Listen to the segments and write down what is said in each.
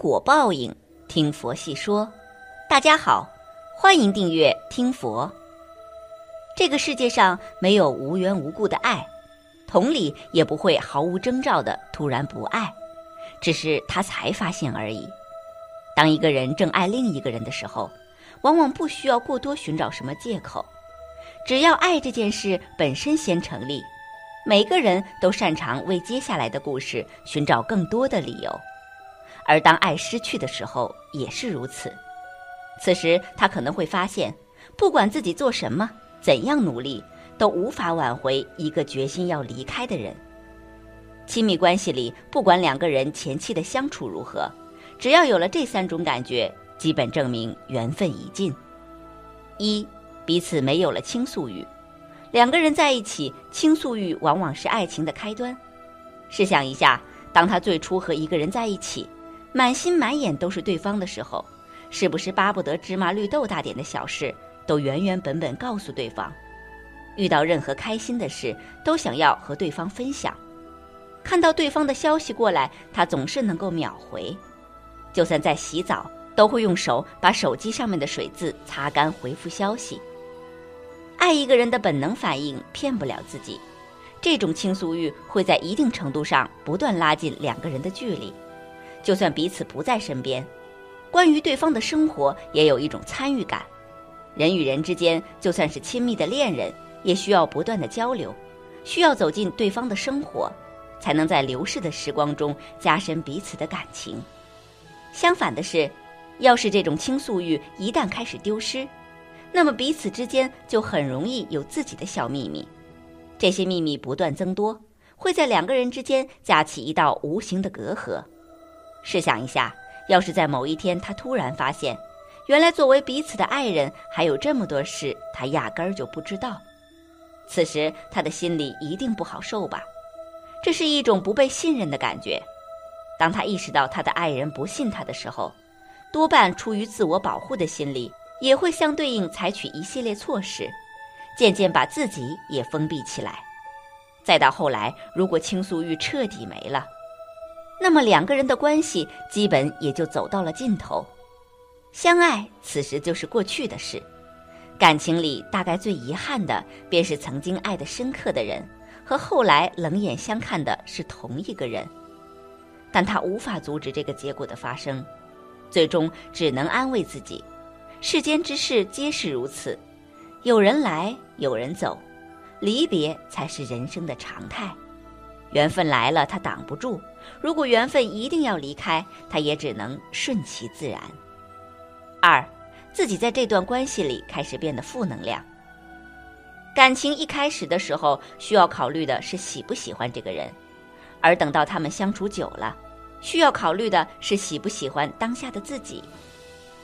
果报应，听佛细说。大家好，欢迎订阅听佛。这个世界上没有无缘无故的爱，同理也不会毫无征兆的突然不爱，只是他才发现而已。当一个人正爱另一个人的时候，往往不需要过多寻找什么借口，只要爱这件事本身先成立。每个人都擅长为接下来的故事寻找更多的理由，而当爱失去的时候也是如此。此时他可能会发现，不管自己做什么、怎样努力，都无法挽回一个决心要离开的人。亲密关系里，不管两个人前期的相处如何，只要有了这三种感觉，基本证明缘分已尽。一，彼此没有了倾诉欲。两个人在一起，倾诉欲往往是爱情的开端。试想一下，当他最初和一个人在一起，满心满眼都是对方的时候，是不是巴不得芝麻绿豆大点的小事都原原本本告诉对方？遇到任何开心的事，都想要和对方分享。看到对方的消息过来，他总是能够秒回。就算在洗澡，都会用手把手机上面的水渍擦干，回复消息。爱一个人的本能反应骗不了自己，这种倾诉欲会在一定程度上不断拉近两个人的距离。就算彼此不在身边，关于对方的生活也有一种参与感。人与人之间，就算是亲密的恋人，也需要不断的交流，需要走进对方的生活，才能在流逝的时光中加深彼此的感情。相反的是，要是这种倾诉欲一旦开始丢失，那么彼此之间就很容易有自己的小秘密，这些秘密不断增多，会在两个人之间架起一道无形的隔阂。试想一下，要是在某一天他突然发现，原来作为彼此的爱人还有这么多事他压根儿就不知道，此时他的心里一定不好受吧？这是一种不被信任的感觉。当他意识到他的爱人不信他的时候，多半出于自我保护的心理。也会相对应采取一系列措施，渐渐把自己也封闭起来。再到后来，如果倾诉欲彻底没了，那么两个人的关系基本也就走到了尽头。相爱此时就是过去的事，感情里大概最遗憾的便是曾经爱得深刻的人和后来冷眼相看的是同一个人，但他无法阻止这个结果的发生，最终只能安慰自己。世间之事皆是如此，有人来，有人走，离别才是人生的常态。缘分来了，他挡不住；如果缘分一定要离开，他也只能顺其自然。二，自己在这段关系里开始变得负能量。感情一开始的时候，需要考虑的是喜不喜欢这个人，而等到他们相处久了，需要考虑的是喜不喜欢当下的自己。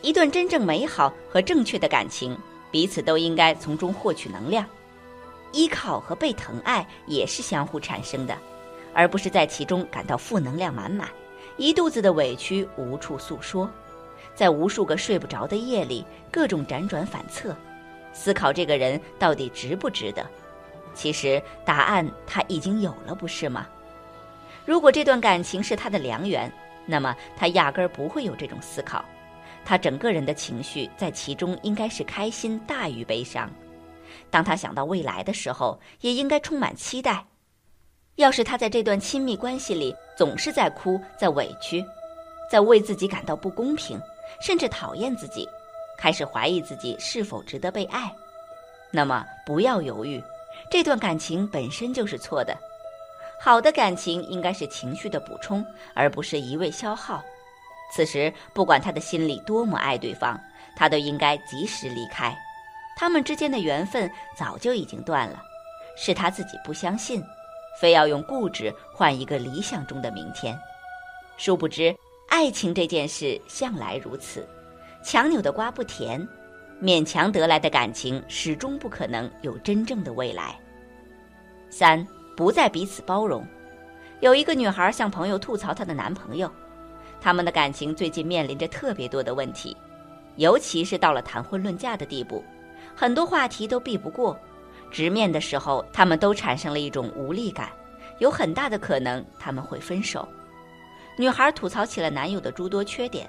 一段真正美好和正确的感情，彼此都应该从中获取能量，依靠和被疼爱也是相互产生的，而不是在其中感到负能量满满，一肚子的委屈无处诉说，在无数个睡不着的夜里，各种辗转反侧，思考这个人到底值不值得。其实答案他已经有了，不是吗？如果这段感情是他的良缘，那么他压根儿不会有这种思考。他整个人的情绪在其中应该是开心大于悲伤。当他想到未来的时候，也应该充满期待。要是他在这段亲密关系里总是在哭、在委屈、在为自己感到不公平，甚至讨厌自己，开始怀疑自己是否值得被爱，那么不要犹豫，这段感情本身就是错的。好的感情应该是情绪的补充，而不是一味消耗。此时，不管他的心里多么爱对方，他都应该及时离开。他们之间的缘分早就已经断了，是他自己不相信，非要用固执换一个理想中的明天。殊不知，爱情这件事向来如此，强扭的瓜不甜，勉强得来的感情始终不可能有真正的未来。三，不再彼此包容。有一个女孩向朋友吐槽她的男朋友。他们的感情最近面临着特别多的问题，尤其是到了谈婚论嫁的地步，很多话题都避不过。直面的时候，他们都产生了一种无力感，有很大的可能他们会分手。女孩吐槽起了男友的诸多缺点，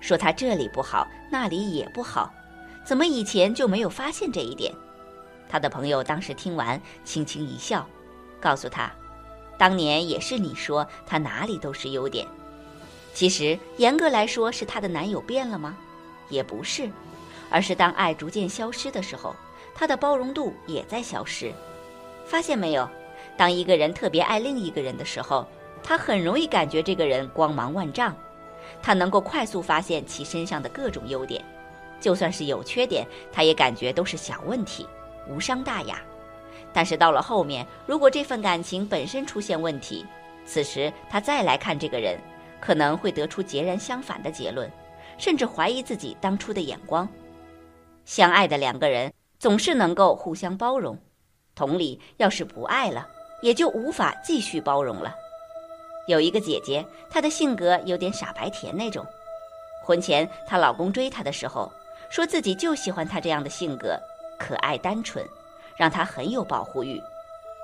说他这里不好，那里也不好，怎么以前就没有发现这一点？他的朋友当时听完，轻轻一笑，告诉他，当年也是你说他哪里都是优点。其实严格来说，是她的男友变了吗？也不是，而是当爱逐渐消失的时候，他的包容度也在消失。发现没有？当一个人特别爱另一个人的时候，他很容易感觉这个人光芒万丈，他能够快速发现其身上的各种优点，就算是有缺点，他也感觉都是小问题，无伤大雅。但是到了后面，如果这份感情本身出现问题，此时他再来看这个人。可能会得出截然相反的结论，甚至怀疑自己当初的眼光。相爱的两个人总是能够互相包容，同理，要是不爱了，也就无法继续包容了。有一个姐姐，她的性格有点傻白甜那种。婚前她老公追她的时候，说自己就喜欢她这样的性格，可爱单纯，让她很有保护欲。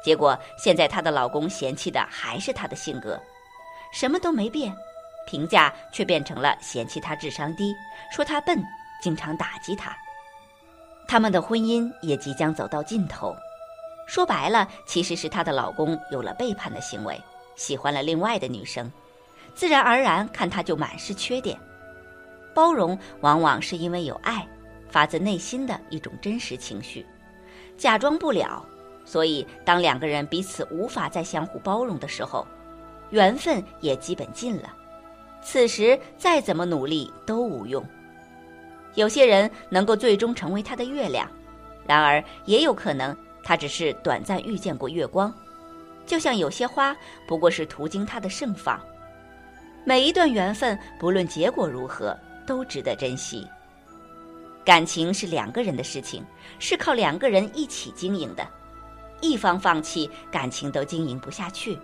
结果现在她的老公嫌弃的还是她的性格，什么都没变。评价却变成了嫌弃她智商低，说她笨，经常打击她。他们的婚姻也即将走到尽头，说白了，其实是她的老公有了背叛的行为，喜欢了另外的女生，自然而然看她就满是缺点。包容往往是因为有爱，发自内心的一种真实情绪，假装不了。所以，当两个人彼此无法再相互包容的时候，缘分也基本尽了。此时再怎么努力都无用。有些人能够最终成为他的月亮，然而也有可能他只是短暂遇见过月光。就像有些花不过是途经他的盛放。每一段缘分，不论结果如何，都值得珍惜。感情是两个人的事情，是靠两个人一起经营的，一方放弃，感情都经营不下去。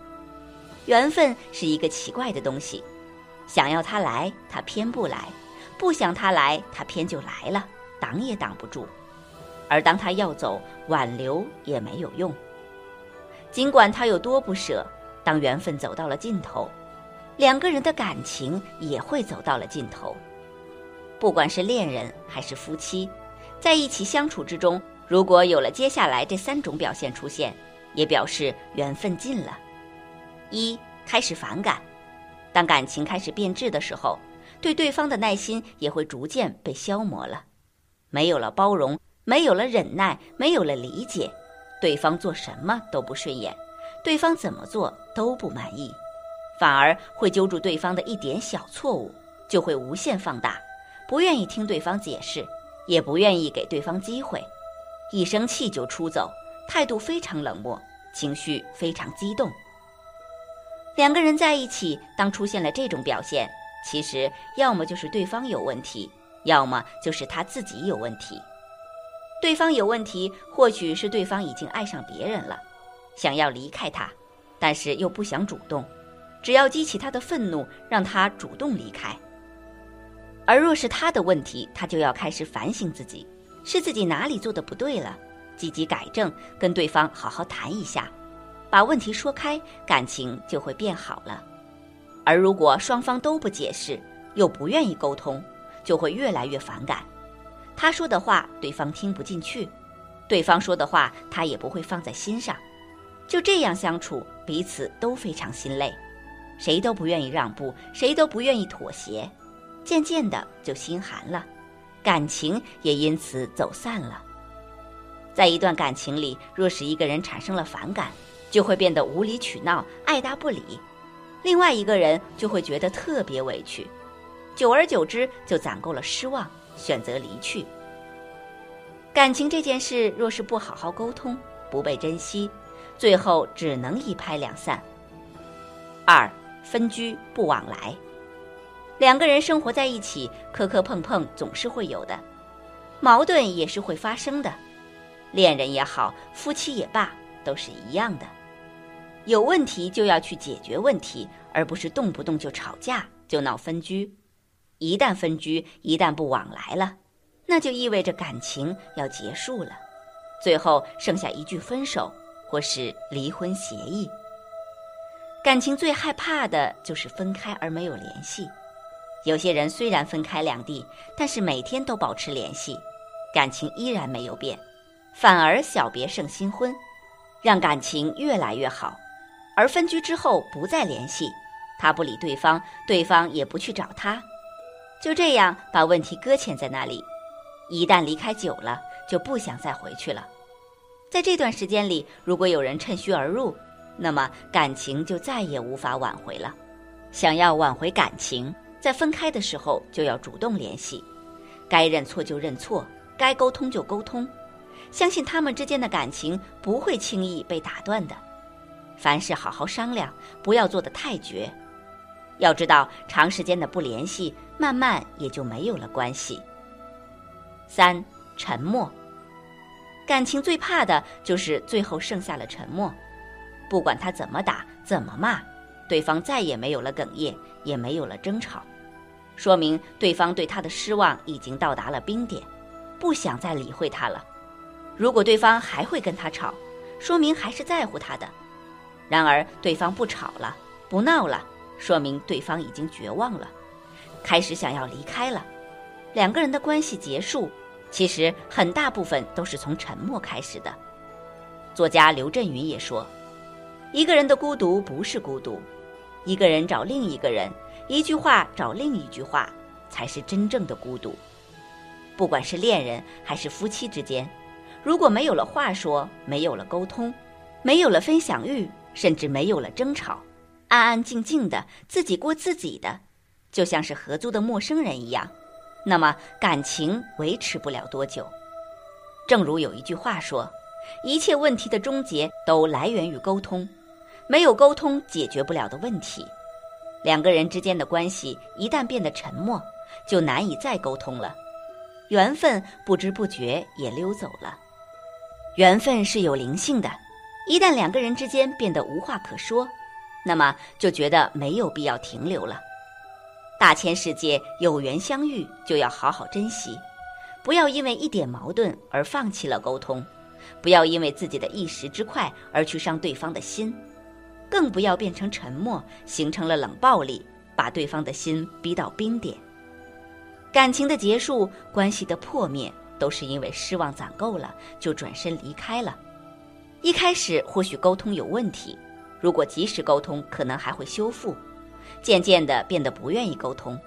缘分是一个奇怪的东西。想要它来，它偏不来；不想他来，他偏就来了，挡也挡不住。而当他要走，挽留也没有用。尽管他有多不舍，当缘分走到了尽头，两个人的感情也会走到了尽头。不管是恋人还是夫妻，在一起相处之中，如果有了接下来这三种表现出现，也表示缘分尽了。一开始反感。当感情开始变质的时候，对对方的耐心也会逐渐被消磨了，没有了包容，没有了忍耐，没有了理解，对方做什么都不顺眼，对方怎么做都不满意，反而会揪住对方的一点小错误，就会无限放大，不愿意听对方解释，也不愿意给对方机会，一生气就出走，态度非常冷漠，情绪非常激动。两个人在一起，当出现了这种表现，其实要么就是对方有问题，要么就是他自己有问题。对方有问题，或许是对方已经爱上别人了，想要离开他，但是又不想主动，只要激起他的愤怒，让他主动离开。而若是他的问题，他就要开始反省自己，是自己哪里做的不对了，积极改正，跟对方好好谈一下。把问题说开，感情就会变好了。而如果双方都不解释，又不愿意沟通，就会越来越反感。他说的话，对方听不进去；对方说的话，他也不会放在心上。就这样相处，彼此都非常心累，谁都不愿意让步，谁都不愿意妥协，渐渐的就心寒了，感情也因此走散了。在一段感情里，若是一个人产生了反感，就会变得无理取闹、爱答不理，另外一个人就会觉得特别委屈，久而久之就攒够了失望，选择离去。感情这件事若是不好好沟通、不被珍惜，最后只能一拍两散。二分居不往来，两个人生活在一起，磕磕碰碰总是会有的，矛盾也是会发生的，恋人也好，夫妻也罢，都是一样的。有问题就要去解决问题，而不是动不动就吵架就闹分居。一旦分居，一旦不往来了，那就意味着感情要结束了，最后剩下一句分手或是离婚协议。感情最害怕的就是分开而没有联系。有些人虽然分开两地，但是每天都保持联系，感情依然没有变，反而小别胜新婚，让感情越来越好。而分居之后不再联系，他不理对方，对方也不去找他，就这样把问题搁浅在那里。一旦离开久了，就不想再回去了。在这段时间里，如果有人趁虚而入，那么感情就再也无法挽回了。想要挽回感情，在分开的时候就要主动联系，该认错就认错，该沟通就沟通。相信他们之间的感情不会轻易被打断的。凡事好好商量，不要做得太绝。要知道，长时间的不联系，慢慢也就没有了关系。三，沉默。感情最怕的就是最后剩下了沉默，不管他怎么打怎么骂，对方再也没有了哽咽，也没有了争吵，说明对方对他的失望已经到达了冰点，不想再理会他了。如果对方还会跟他吵，说明还是在乎他的；然而对方不吵了，不闹了，说明对方已经绝望了，开始想要离开了，两个人的关系结束。其实很大部分都是从沉默开始的。作家刘震云也说：“一个人的孤独不是孤独，一个人找另一个人，一句话找另一句话，才是真正的孤独。不管是恋人还是夫妻之间，如果没有了话说，没有了沟通，没有了分享欲，甚至没有了争吵，安安静静的自己过自己的，就像是合租的陌生人一样。”那么感情维持不了多久。正如有一句话说：“一切问题的终结都来源于沟通，没有沟通解决不了的问题。两个人之间的关系一旦变得沉默，就难以再沟通了，缘分不知不觉也溜走了。缘分是有灵性的，一旦两个人之间变得无话可说，那么就觉得没有必要停留了。”大千世界有缘相遇，就要好好珍惜，不要因为一点矛盾而放弃了沟通，不要因为自己的一时之快而去伤对方的心，更不要变成沉默，形成了冷暴力，把对方的心逼到冰点。感情的结束，关系的破灭，都是因为失望攒够了，就转身离开了。一开始或许沟通有问题，如果及时沟通，可能还会修复。渐渐的变得不愿意沟通，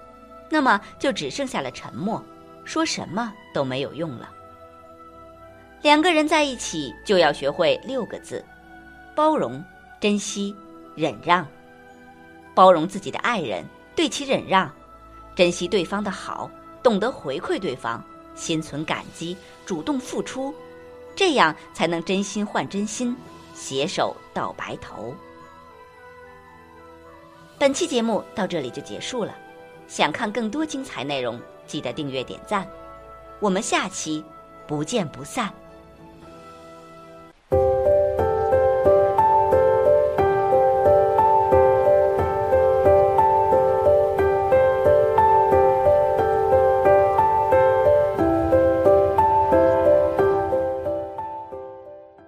那么就只剩下了沉默，说什么都没有用了。两个人在一起就要学会六个字：包容、珍惜、忍让。包容自己的爱人，对其忍让；珍惜对方的好，懂得回馈对方，心存感激，主动付出，这样才能真心换真心，携手到白头。本期节目到这里就结束了，想看更多精彩内容，记得订阅点赞，我们下期不见不散。